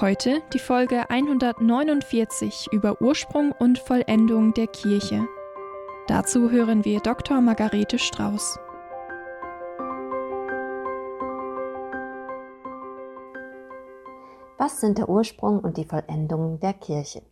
Heute die Folge 149 über Ursprung und Vollendung der Kirche. Dazu hören wir Dr. Margarete Strauß. Was sind der Ursprung und die Vollendung der Kirche?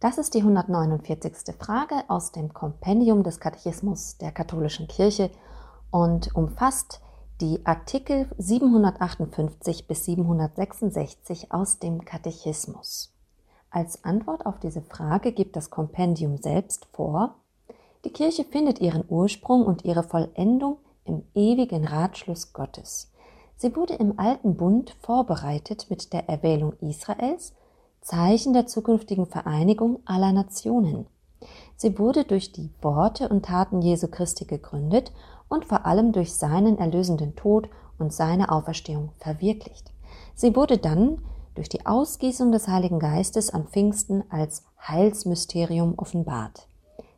Das ist die 149. Frage aus dem Kompendium des Katechismus der katholischen Kirche und umfasst die Artikel 758 bis 766 aus dem Katechismus. Als Antwort auf diese Frage gibt das Kompendium selbst vor, die Kirche findet ihren Ursprung und ihre Vollendung im ewigen Ratschluss Gottes. Sie wurde im alten Bund vorbereitet mit der Erwählung Israels, Zeichen der zukünftigen Vereinigung aller Nationen. Sie wurde durch die Worte und Taten Jesu Christi gegründet und vor allem durch seinen erlösenden Tod und seine Auferstehung verwirklicht. Sie wurde dann durch die Ausgießung des Heiligen Geistes an Pfingsten als Heilsmysterium offenbart.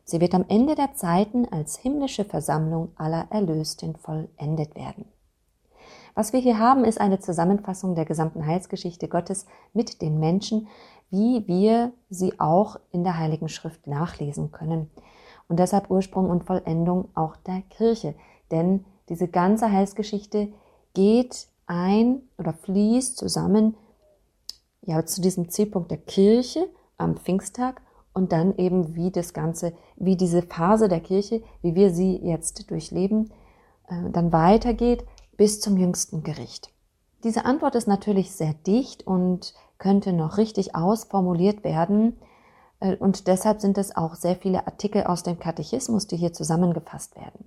Sie wird am Ende der Zeiten als himmlische Versammlung aller Erlösten vollendet werden. Was wir hier haben, ist eine Zusammenfassung der gesamten Heilsgeschichte Gottes mit den Menschen, wie wir sie auch in der Heiligen Schrift nachlesen können und deshalb Ursprung und Vollendung auch der Kirche. Denn diese ganze Heilsgeschichte geht ein oder fließt zusammen ja, zu diesem Zielpunkt der Kirche am Pfingsttag und dann eben wie das Ganze, wie diese Phase der Kirche, wie wir sie jetzt durchleben, äh, dann weitergeht bis zum jüngsten Gericht. Diese Antwort ist natürlich sehr dicht und könnte noch richtig ausformuliert werden, und deshalb sind es auch sehr viele Artikel aus dem Katechismus, die hier zusammengefasst werden.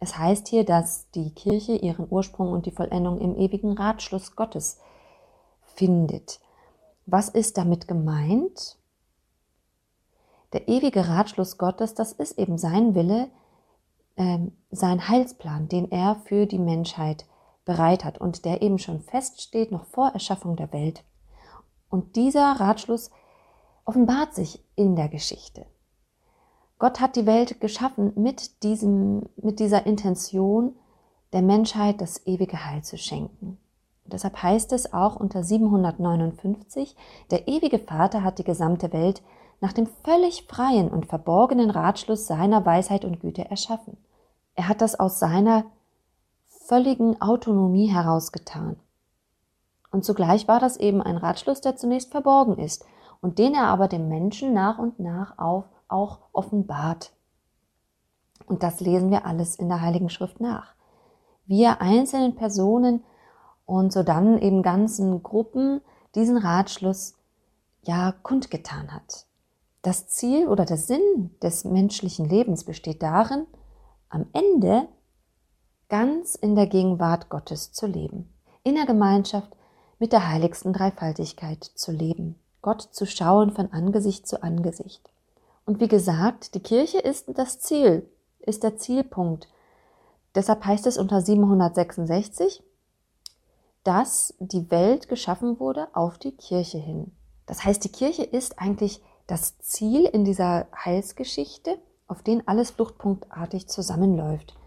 Es heißt hier, dass die Kirche ihren Ursprung und die Vollendung im ewigen Ratschluss Gottes findet. Was ist damit gemeint? Der ewige Ratschluss Gottes, das ist eben sein Wille, ähm, sein Heilsplan, den er für die Menschheit bereit hat und der eben schon feststeht, noch vor Erschaffung der Welt. Und dieser Ratschluss offenbart sich in der Geschichte. Gott hat die Welt geschaffen mit diesem, mit dieser Intention, der Menschheit das ewige Heil zu schenken. Und deshalb heißt es auch unter 759, der ewige Vater hat die gesamte Welt nach dem völlig freien und verborgenen Ratschluss seiner Weisheit und Güte erschaffen. Er hat das aus seiner völligen Autonomie herausgetan. Und zugleich war das eben ein Ratschluss, der zunächst verborgen ist und den er aber dem Menschen nach und nach auf, auch offenbart. Und das lesen wir alles in der Heiligen Schrift nach. Wie er einzelnen Personen und so dann eben ganzen Gruppen diesen Ratschluss ja kundgetan hat. Das Ziel oder der Sinn des menschlichen Lebens besteht darin, am Ende ganz in der Gegenwart Gottes zu leben, in der Gemeinschaft mit der heiligsten Dreifaltigkeit zu leben. Gott zu schauen von Angesicht zu Angesicht. Und wie gesagt, die Kirche ist das Ziel, ist der Zielpunkt. Deshalb heißt es unter 766, dass die Welt geschaffen wurde auf die Kirche hin. Das heißt, die Kirche ist eigentlich das Ziel in dieser Heilsgeschichte, auf den alles fluchtpunktartig zusammenläuft.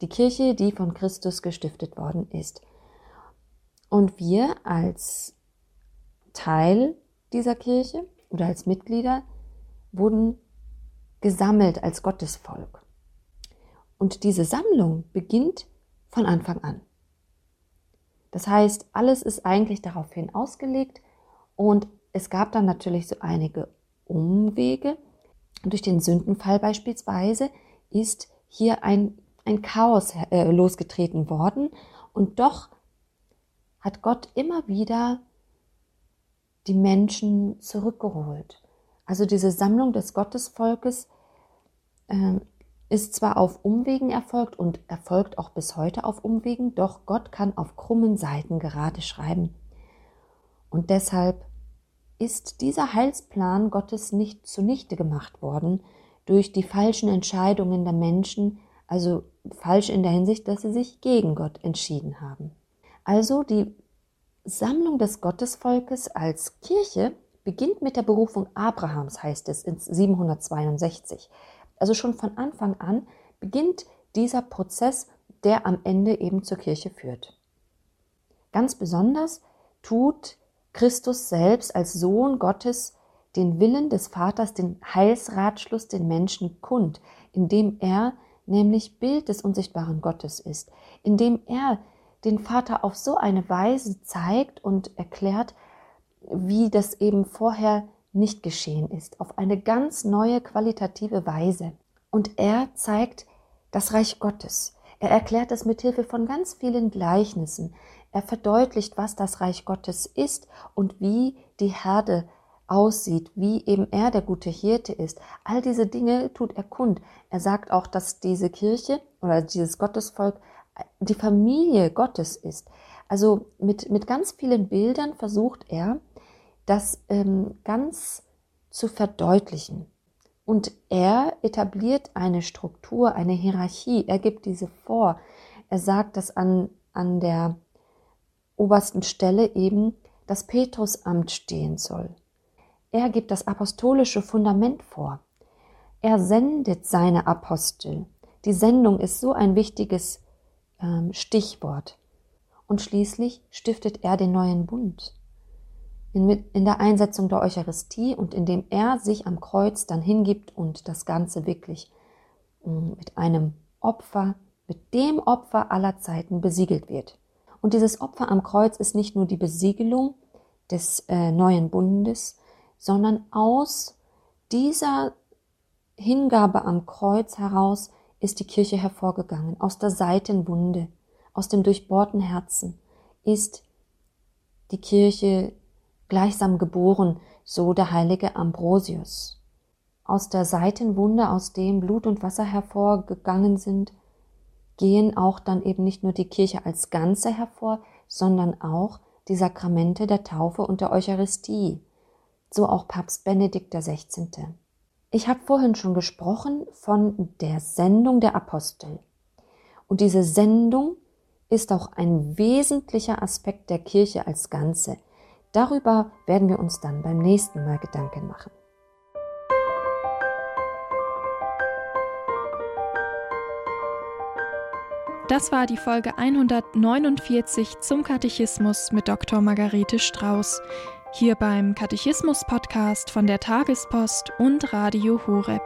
Die Kirche, die von Christus gestiftet worden ist. Und wir als Teil dieser Kirche oder als Mitglieder wurden gesammelt als Gottesvolk. Und diese Sammlung beginnt von Anfang an. Das heißt, alles ist eigentlich daraufhin ausgelegt und es gab dann natürlich so einige Umwege. Durch den Sündenfall beispielsweise ist hier ein, ein Chaos äh, losgetreten worden und doch hat Gott immer wieder die Menschen zurückgeholt. Also diese Sammlung des Gottesvolkes äh, ist zwar auf Umwegen erfolgt und erfolgt auch bis heute auf Umwegen, doch Gott kann auf krummen Seiten gerade schreiben. Und deshalb ist dieser Heilsplan Gottes nicht zunichte gemacht worden durch die falschen Entscheidungen der Menschen, also falsch in der Hinsicht, dass sie sich gegen Gott entschieden haben. Also die Sammlung des Gottesvolkes als Kirche beginnt mit der Berufung Abrahams, heißt es in 762. Also schon von Anfang an beginnt dieser Prozess, der am Ende eben zur Kirche führt. Ganz besonders tut Christus selbst als Sohn Gottes den Willen des Vaters, den Heilsratschluss den Menschen kund, indem er nämlich Bild des unsichtbaren Gottes ist, indem er den Vater auf so eine Weise zeigt und erklärt, wie das eben vorher nicht geschehen ist, auf eine ganz neue qualitative Weise. Und er zeigt das Reich Gottes. Er erklärt es mit Hilfe von ganz vielen Gleichnissen. Er verdeutlicht, was das Reich Gottes ist und wie die Herde aussieht, wie eben er der gute Hirte ist. All diese Dinge tut er kund. Er sagt auch, dass diese Kirche oder dieses Gottesvolk die Familie Gottes ist. Also mit, mit ganz vielen Bildern versucht er, das ähm, ganz zu verdeutlichen. Und er etabliert eine Struktur, eine Hierarchie. Er gibt diese vor. Er sagt, dass an, an der obersten Stelle eben das Petrusamt stehen soll. Er gibt das apostolische Fundament vor. Er sendet seine Apostel. Die Sendung ist so ein wichtiges ähm, Stichwort. Und schließlich stiftet er den neuen Bund. In, in der Einsetzung der Eucharistie und indem er sich am Kreuz dann hingibt und das Ganze wirklich ähm, mit einem Opfer, mit dem Opfer aller Zeiten besiegelt wird. Und dieses Opfer am Kreuz ist nicht nur die Besiegelung des äh, neuen Bundes, sondern aus dieser Hingabe am Kreuz heraus ist die Kirche hervorgegangen. Aus der Seitenwunde, aus dem durchbohrten Herzen ist die Kirche gleichsam geboren, so der heilige Ambrosius. Aus der Seitenwunde, aus dem Blut und Wasser hervorgegangen sind, gehen auch dann eben nicht nur die Kirche als Ganze hervor, sondern auch die Sakramente der Taufe und der Eucharistie, so auch Papst Benedikt XVI. Ich habe vorhin schon gesprochen von der Sendung der Apostel. Und diese Sendung ist auch ein wesentlicher Aspekt der Kirche als Ganze. Darüber werden wir uns dann beim nächsten Mal Gedanken machen. Das war die Folge 149 zum Katechismus mit Dr. Margarete Strauß hier beim Katechismus-Podcast von der Tagespost und Radio Horeb.